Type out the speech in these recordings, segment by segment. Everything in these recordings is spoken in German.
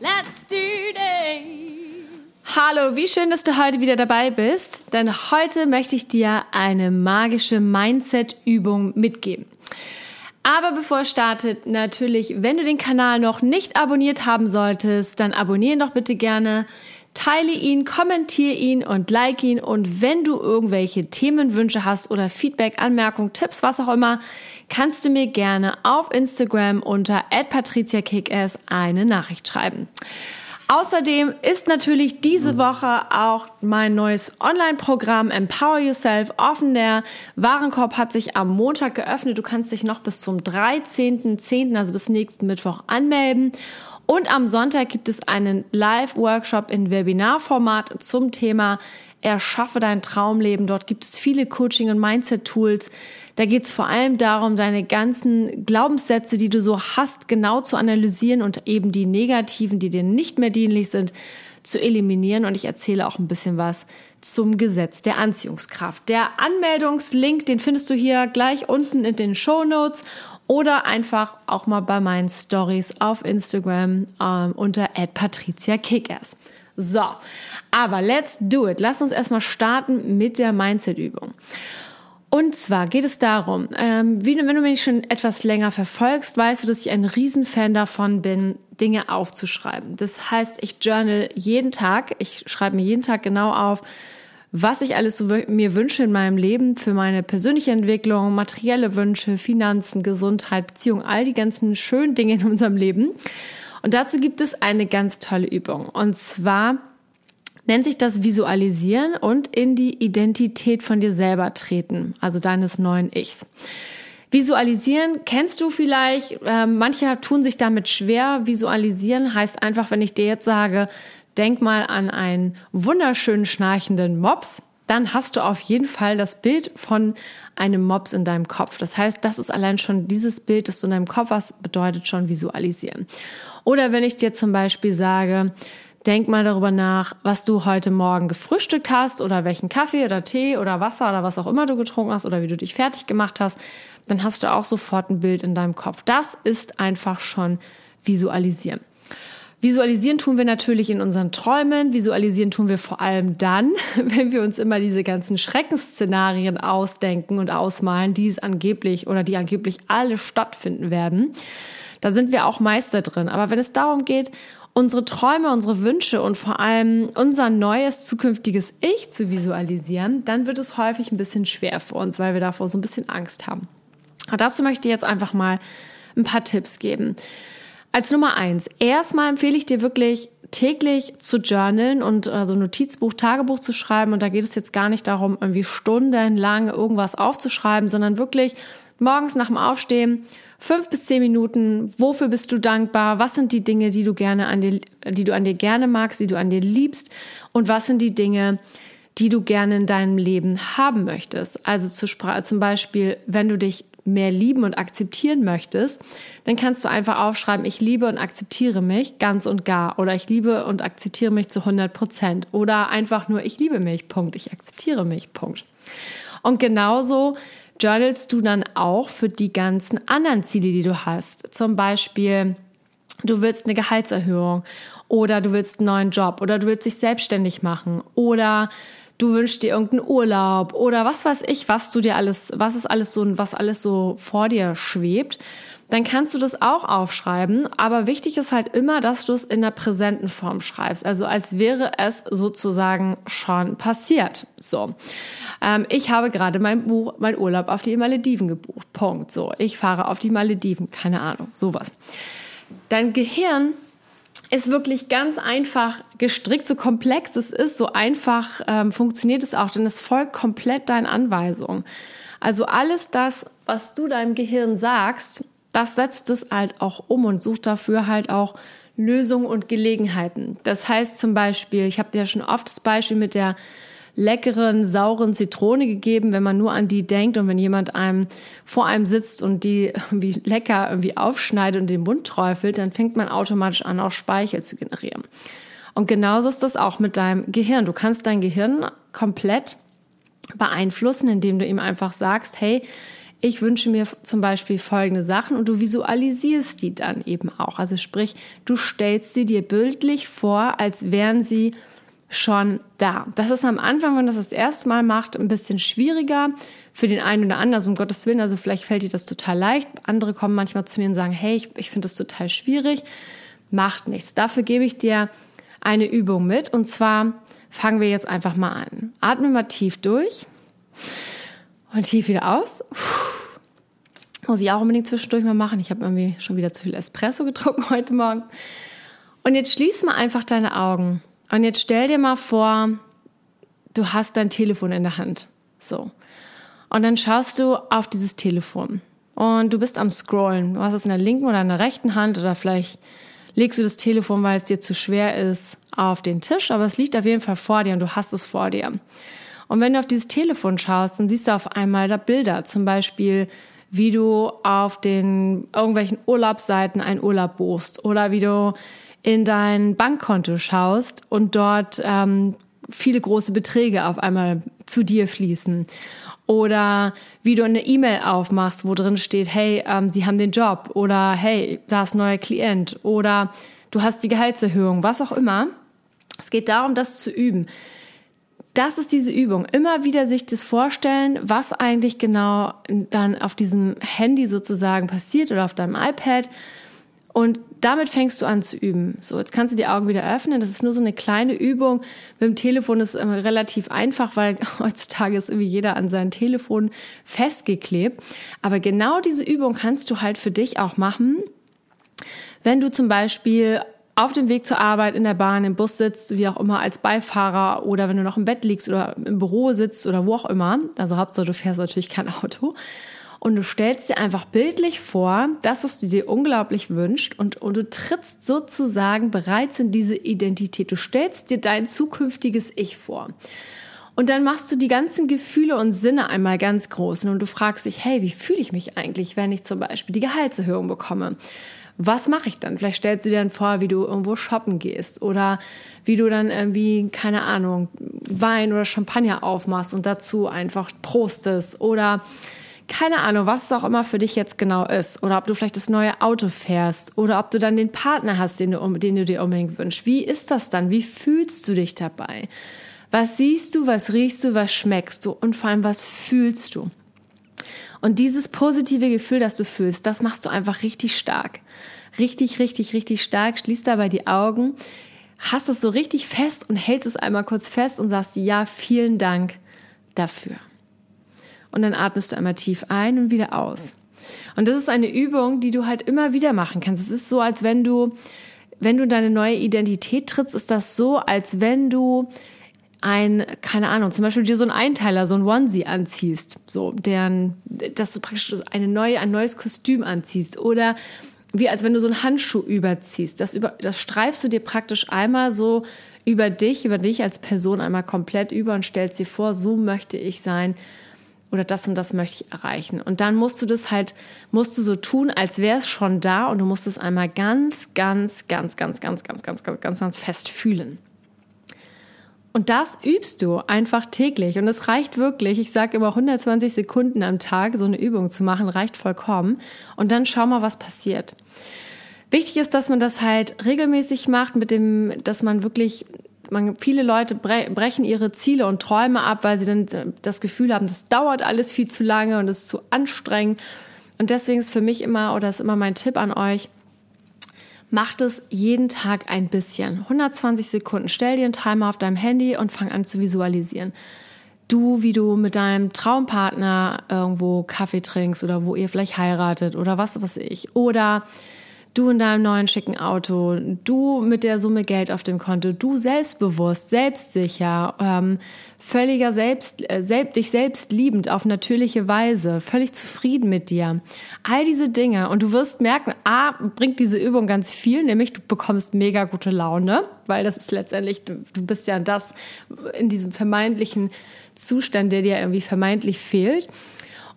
let's do this! Hallo, wie schön, dass du heute wieder dabei bist, denn heute möchte ich dir eine magische Mindset-Übung mitgeben. Aber bevor es startet, natürlich, wenn du den Kanal noch nicht abonniert haben solltest, dann abonniere doch bitte gerne. Teile ihn, kommentiere ihn und like ihn. Und wenn du irgendwelche Themenwünsche hast oder Feedback, Anmerkungen, Tipps, was auch immer, kannst du mir gerne auf Instagram unter @patriziakickass eine Nachricht schreiben. Außerdem ist natürlich diese Woche auch mein neues Online-Programm Empower Yourself offen. Der Warenkorb hat sich am Montag geöffnet. Du kannst dich noch bis zum 13.10., also bis nächsten Mittwoch anmelden. Und am Sonntag gibt es einen Live-Workshop in Webinarformat zum Thema Erschaffe dein Traumleben. Dort gibt es viele Coaching- und Mindset-Tools. Da geht es vor allem darum, deine ganzen Glaubenssätze, die du so hast, genau zu analysieren und eben die negativen, die dir nicht mehr dienlich sind, zu eliminieren. Und ich erzähle auch ein bisschen was zum Gesetz der Anziehungskraft. Der Anmeldungslink, den findest du hier gleich unten in den Show Notes oder einfach auch mal bei meinen Stories auf Instagram ähm, unter @patriziakickers. So, aber let's do it. Lass uns erstmal starten mit der Mindset-Übung. Und zwar geht es darum, ähm, wie, wenn du mich schon etwas länger verfolgst, weißt du, dass ich ein Riesenfan davon bin, Dinge aufzuschreiben. Das heißt, ich journal jeden Tag, ich schreibe mir jeden Tag genau auf, was ich alles so mir wünsche in meinem Leben für meine persönliche Entwicklung, materielle Wünsche, Finanzen, Gesundheit, Beziehung, all die ganzen schönen Dinge in unserem Leben. Und dazu gibt es eine ganz tolle Übung. Und zwar nennt sich das Visualisieren und in die Identität von dir selber treten, also deines neuen Ichs. Visualisieren kennst du vielleicht, äh, manche tun sich damit schwer. Visualisieren heißt einfach, wenn ich dir jetzt sage, denk mal an einen wunderschönen schnarchenden Mops, dann hast du auf jeden Fall das Bild von einem Mops in deinem Kopf. Das heißt, das ist allein schon dieses Bild, das du in deinem Kopf hast, bedeutet schon visualisieren. Oder wenn ich dir zum Beispiel sage, denk mal darüber nach, was du heute Morgen gefrühstückt hast oder welchen Kaffee oder Tee oder Wasser oder was auch immer du getrunken hast oder wie du dich fertig gemacht hast, dann hast du auch sofort ein Bild in deinem Kopf. Das ist einfach schon visualisieren. Visualisieren tun wir natürlich in unseren Träumen. Visualisieren tun wir vor allem dann, wenn wir uns immer diese ganzen Schreckensszenarien ausdenken und ausmalen, die es angeblich oder die angeblich alle stattfinden werden. Da sind wir auch Meister drin. Aber wenn es darum geht, unsere Träume, unsere Wünsche und vor allem unser neues zukünftiges Ich zu visualisieren, dann wird es häufig ein bisschen schwer für uns, weil wir davor so ein bisschen Angst haben. Und dazu möchte ich jetzt einfach mal ein paar Tipps geben. Als Nummer eins, erstmal empfehle ich dir wirklich täglich zu journalen und also Notizbuch, Tagebuch zu schreiben. Und da geht es jetzt gar nicht darum, irgendwie stundenlang irgendwas aufzuschreiben, sondern wirklich morgens nach dem Aufstehen fünf bis zehn Minuten. Wofür bist du dankbar? Was sind die Dinge, die du gerne an dir, die du an dir gerne magst, die du an dir liebst? Und was sind die Dinge, die du gerne in deinem Leben haben möchtest? Also zum Beispiel, wenn du dich mehr lieben und akzeptieren möchtest, dann kannst du einfach aufschreiben, ich liebe und akzeptiere mich ganz und gar. Oder ich liebe und akzeptiere mich zu 100 Prozent. Oder einfach nur, ich liebe mich, Punkt, ich akzeptiere mich, Punkt. Und genauso journalst du dann auch für die ganzen anderen Ziele, die du hast. Zum Beispiel, du willst eine Gehaltserhöhung. Oder du willst einen neuen Job. Oder du willst dich selbstständig machen. Oder du wünschst dir irgendeinen Urlaub oder was weiß ich, was du dir alles, was ist alles so, was alles so vor dir schwebt, dann kannst du das auch aufschreiben. Aber wichtig ist halt immer, dass du es in der präsenten Form schreibst. Also als wäre es sozusagen schon passiert. So. Ähm, ich habe gerade mein Buch, mein Urlaub auf die Malediven gebucht. Punkt. So. Ich fahre auf die Malediven. Keine Ahnung. Sowas. Dein Gehirn ist wirklich ganz einfach gestrickt, so komplex es ist, so einfach ähm, funktioniert es auch, denn es folgt komplett deinen Anweisungen. Also alles das, was du deinem Gehirn sagst, das setzt es halt auch um und sucht dafür halt auch Lösungen und Gelegenheiten. Das heißt zum Beispiel, ich habe dir ja schon oft das Beispiel mit der leckeren, sauren Zitrone gegeben, wenn man nur an die denkt und wenn jemand einem vor einem sitzt und die irgendwie lecker irgendwie aufschneidet und den Mund träufelt, dann fängt man automatisch an, auch Speichel zu generieren. Und genauso ist das auch mit deinem Gehirn. Du kannst dein Gehirn komplett beeinflussen, indem du ihm einfach sagst, hey, ich wünsche mir zum Beispiel folgende Sachen und du visualisierst die dann eben auch. Also sprich, du stellst sie dir bildlich vor, als wären sie schon da. Das ist am Anfang, wenn das das erste Mal macht, ein bisschen schwieriger für den einen oder anderen, also um Gottes Willen. Also vielleicht fällt dir das total leicht. Andere kommen manchmal zu mir und sagen, hey, ich, ich finde das total schwierig. Macht nichts. Dafür gebe ich dir eine Übung mit. Und zwar fangen wir jetzt einfach mal an. Atme mal tief durch und tief wieder aus. Muss ich auch unbedingt zwischendurch mal machen. Ich habe irgendwie schon wieder zu viel Espresso getrunken heute Morgen. Und jetzt schließ mal einfach deine Augen. Und jetzt stell dir mal vor, du hast dein Telefon in der Hand. So. Und dann schaust du auf dieses Telefon. Und du bist am Scrollen. Du hast es in der linken oder in der rechten Hand oder vielleicht legst du das Telefon, weil es dir zu schwer ist, auf den Tisch. Aber es liegt auf jeden Fall vor dir und du hast es vor dir. Und wenn du auf dieses Telefon schaust, dann siehst du auf einmal da Bilder. Zum Beispiel, wie du auf den irgendwelchen Urlaubsseiten einen Urlaub buchst oder wie du in dein Bankkonto schaust und dort ähm, viele große Beträge auf einmal zu dir fließen. Oder wie du eine E-Mail aufmachst, wo drin steht, hey, ähm, sie haben den Job. Oder hey, da ist ein neuer Klient. Oder du hast die Gehaltserhöhung, was auch immer. Es geht darum, das zu üben. Das ist diese Übung. Immer wieder sich das vorstellen, was eigentlich genau dann auf diesem Handy sozusagen passiert oder auf deinem iPad und damit fängst du an zu üben. So, jetzt kannst du die Augen wieder öffnen. Das ist nur so eine kleine Übung. Mit dem Telefon ist es relativ einfach, weil heutzutage ist irgendwie jeder an sein Telefon festgeklebt. Aber genau diese Übung kannst du halt für dich auch machen, wenn du zum Beispiel auf dem Weg zur Arbeit, in der Bahn, im Bus sitzt, wie auch immer, als Beifahrer oder wenn du noch im Bett liegst oder im Büro sitzt oder wo auch immer. Also Hauptsache, du fährst natürlich kein Auto und du stellst dir einfach bildlich vor, das, was du dir unglaublich wünschst und, und du trittst sozusagen bereits in diese Identität. Du stellst dir dein zukünftiges Ich vor. Und dann machst du die ganzen Gefühle und Sinne einmal ganz groß und du fragst dich, hey, wie fühle ich mich eigentlich, wenn ich zum Beispiel die Gehaltserhöhung bekomme? Was mache ich dann? Vielleicht stellst du dir dann vor, wie du irgendwo shoppen gehst oder wie du dann irgendwie, keine Ahnung, Wein oder Champagner aufmachst und dazu einfach prostest oder keine Ahnung, was es auch immer für dich jetzt genau ist. Oder ob du vielleicht das neue Auto fährst. Oder ob du dann den Partner hast, den du, den du dir unbedingt wünschst. Wie ist das dann? Wie fühlst du dich dabei? Was siehst du, was riechst du, was schmeckst du? Und vor allem, was fühlst du? Und dieses positive Gefühl, das du fühlst, das machst du einfach richtig stark. Richtig, richtig, richtig stark. Schließ dabei die Augen, hast es so richtig fest und hältst es einmal kurz fest und sagst, ja, vielen Dank dafür und dann atmest du einmal tief ein und wieder aus. Und das ist eine Übung, die du halt immer wieder machen kannst. Es ist so, als wenn du, wenn du deine neue Identität trittst, ist das so, als wenn du ein, keine Ahnung, zum Beispiel dir so ein Einteiler, so ein Onesie anziehst, so, deren, dass du praktisch eine neue, ein neues Kostüm anziehst oder wie als wenn du so einen Handschuh überziehst. Das, über, das streifst du dir praktisch einmal so über dich, über dich als Person einmal komplett über und stellst dir vor, so möchte ich sein oder das und das möchte ich erreichen. Und dann musst du das halt, musst du so tun, als wäre es schon da und du musst es einmal ganz, ganz, ganz, ganz, ganz, ganz, ganz, ganz, ganz, ganz fest fühlen. Und das übst du einfach täglich. Und es reicht wirklich, ich sage immer 120 Sekunden am Tag, so eine Übung zu machen, reicht vollkommen. Und dann schau mal, was passiert. Wichtig ist, dass man das halt regelmäßig macht, mit dem, dass man wirklich man, viele Leute brechen ihre Ziele und Träume ab, weil sie dann das Gefühl haben, das dauert alles viel zu lange und ist zu anstrengend. Und deswegen ist für mich immer, oder ist immer mein Tipp an euch, macht es jeden Tag ein bisschen. 120 Sekunden. Stell dir einen Timer auf deinem Handy und fang an zu visualisieren. Du, wie du mit deinem Traumpartner irgendwo Kaffee trinkst oder wo ihr vielleicht heiratet oder was weiß ich. Oder Du in deinem neuen schicken Auto, du mit der Summe Geld auf dem Konto, du selbstbewusst, selbstsicher, ähm, völliger selbst, äh, selbst, dich selbst liebend auf natürliche Weise, völlig zufrieden mit dir. All diese Dinge. Und du wirst merken, A, bringt diese Übung ganz viel, nämlich du bekommst mega gute Laune, weil das ist letztendlich, du, du bist ja das in diesem vermeintlichen Zustand, der dir irgendwie vermeintlich fehlt.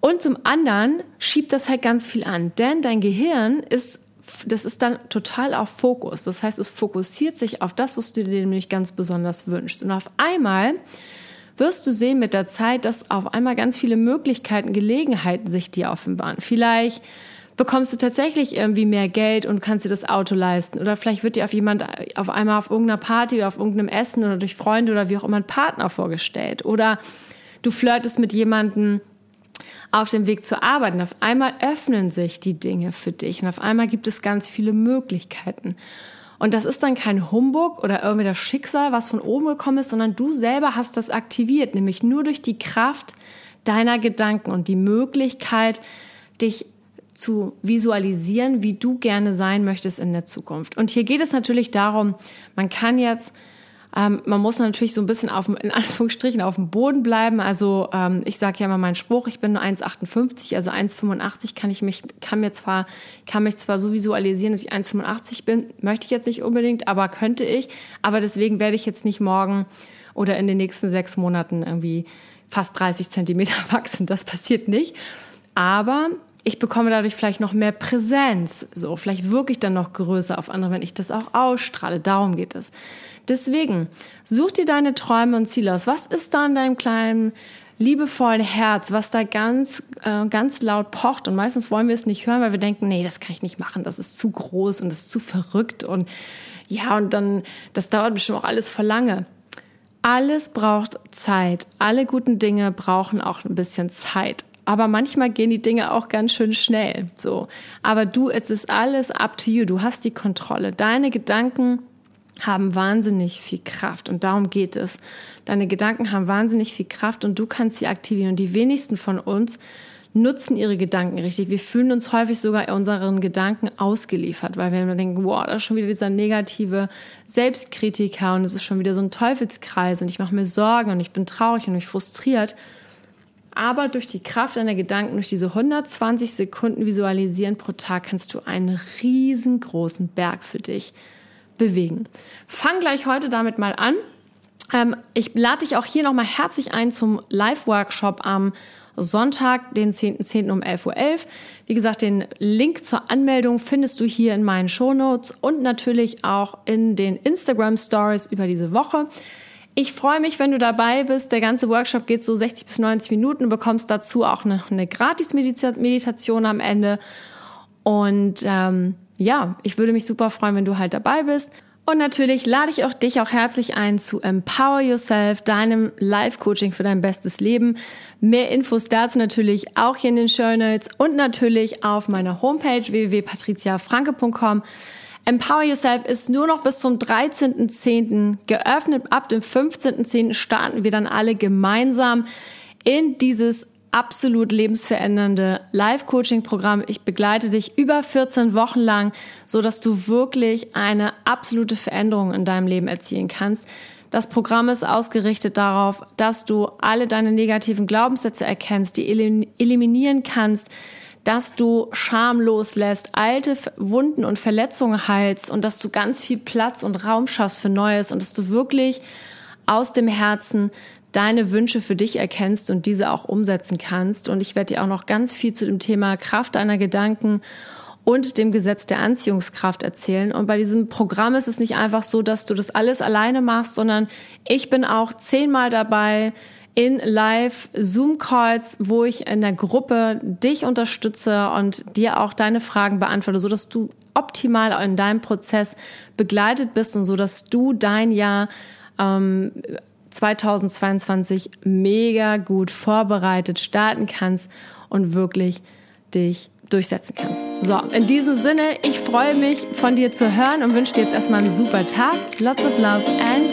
Und zum anderen schiebt das halt ganz viel an, denn dein Gehirn ist das ist dann total auf Fokus. Das heißt, es fokussiert sich auf das, was du dir nämlich ganz besonders wünschst. Und auf einmal wirst du sehen mit der Zeit, dass auf einmal ganz viele Möglichkeiten, Gelegenheiten sich dir offenbaren. Vielleicht bekommst du tatsächlich irgendwie mehr Geld und kannst dir das Auto leisten. Oder vielleicht wird dir auf jemand auf einmal auf irgendeiner Party oder auf irgendeinem Essen oder durch Freunde oder wie auch immer ein Partner vorgestellt. Oder du flirtest mit jemandem, auf dem Weg zur Arbeit. Und auf einmal öffnen sich die Dinge für dich und auf einmal gibt es ganz viele Möglichkeiten. Und das ist dann kein Humbug oder irgendwie das Schicksal, was von oben gekommen ist, sondern du selber hast das aktiviert, nämlich nur durch die Kraft deiner Gedanken und die Möglichkeit, dich zu visualisieren, wie du gerne sein möchtest in der Zukunft. Und hier geht es natürlich darum, man kann jetzt ähm, man muss natürlich so ein bisschen auf, in Anführungsstrichen auf dem Boden bleiben. Also ähm, ich sage ja immer meinen Spruch, ich bin nur 1,58, also 1,85 kann ich mich, kann mir zwar, kann mich zwar so visualisieren, dass ich 1,85 bin, möchte ich jetzt nicht unbedingt, aber könnte ich. Aber deswegen werde ich jetzt nicht morgen oder in den nächsten sechs Monaten irgendwie fast 30 Zentimeter wachsen. Das passiert nicht. Aber ich bekomme dadurch vielleicht noch mehr Präsenz, so vielleicht wirklich dann noch größer auf andere, wenn ich das auch ausstrahle. Darum geht es. Deswegen, such dir deine Träume und Ziele aus. Was ist da in deinem kleinen, liebevollen Herz, was da ganz, äh, ganz laut pocht? Und meistens wollen wir es nicht hören, weil wir denken, nee, das kann ich nicht machen, das ist zu groß und das ist zu verrückt und ja, und dann, das dauert bestimmt auch alles vor lange. Alles braucht Zeit. Alle guten Dinge brauchen auch ein bisschen Zeit. Aber manchmal gehen die Dinge auch ganz schön schnell, so. Aber du, es ist alles up to you. Du hast die Kontrolle. Deine Gedanken haben wahnsinnig viel Kraft und darum geht es. Deine Gedanken haben wahnsinnig viel Kraft und du kannst sie aktivieren und die wenigsten von uns nutzen ihre Gedanken richtig. Wir fühlen uns häufig sogar unseren Gedanken ausgeliefert, weil wir denken, wow, da ist schon wieder dieser negative Selbstkritiker und es ist schon wieder so ein Teufelskreis und ich mache mir Sorgen und ich bin traurig und ich frustriert. Aber durch die Kraft deiner Gedanken, durch diese 120 Sekunden Visualisieren pro Tag kannst du einen riesengroßen Berg für dich bewegen. Fang gleich heute damit mal an. Ähm, ich lade dich auch hier nochmal herzlich ein zum Live-Workshop am Sonntag, den 10.10. .10. um 11.11 Uhr. Wie gesagt, den Link zur Anmeldung findest du hier in meinen Shownotes und natürlich auch in den Instagram Stories über diese Woche. Ich freue mich, wenn du dabei bist. Der ganze Workshop geht so 60 bis 90 Minuten. Du bekommst dazu auch noch eine Gratis-Meditation am Ende. Und ähm, ja, ich würde mich super freuen, wenn du halt dabei bist. Und natürlich lade ich auch dich auch herzlich ein zu Empower Yourself, deinem Live-Coaching für dein bestes Leben. Mehr Infos dazu natürlich auch hier in den Show Notes und natürlich auf meiner Homepage www.patriziafranke.com. Empower Yourself ist nur noch bis zum 13.10. geöffnet. Ab dem 15.10. starten wir dann alle gemeinsam in dieses absolut lebensverändernde Live-Coaching-Programm. Ich begleite dich über 14 Wochen lang, so dass du wirklich eine absolute Veränderung in deinem Leben erzielen kannst. Das Programm ist ausgerichtet darauf, dass du alle deine negativen Glaubenssätze erkennst, die eliminieren kannst, dass du schamlos lässt, alte Wunden und Verletzungen heilst und dass du ganz viel Platz und Raum schaffst für Neues und dass du wirklich aus dem Herzen deine Wünsche für dich erkennst und diese auch umsetzen kannst. Und ich werde dir auch noch ganz viel zu dem Thema Kraft deiner Gedanken und dem Gesetz der Anziehungskraft erzählen. Und bei diesem Programm ist es nicht einfach so, dass du das alles alleine machst, sondern ich bin auch zehnmal dabei in Live Zoom Calls, wo ich in der Gruppe dich unterstütze und dir auch deine Fragen beantworte, so dass du optimal in deinem Prozess begleitet bist und so dass du dein Jahr ähm, 2022 mega gut vorbereitet starten kannst und wirklich dich durchsetzen kannst. So, in diesem Sinne, ich freue mich von dir zu hören und wünsche dir jetzt erstmal einen super Tag. Lots of love and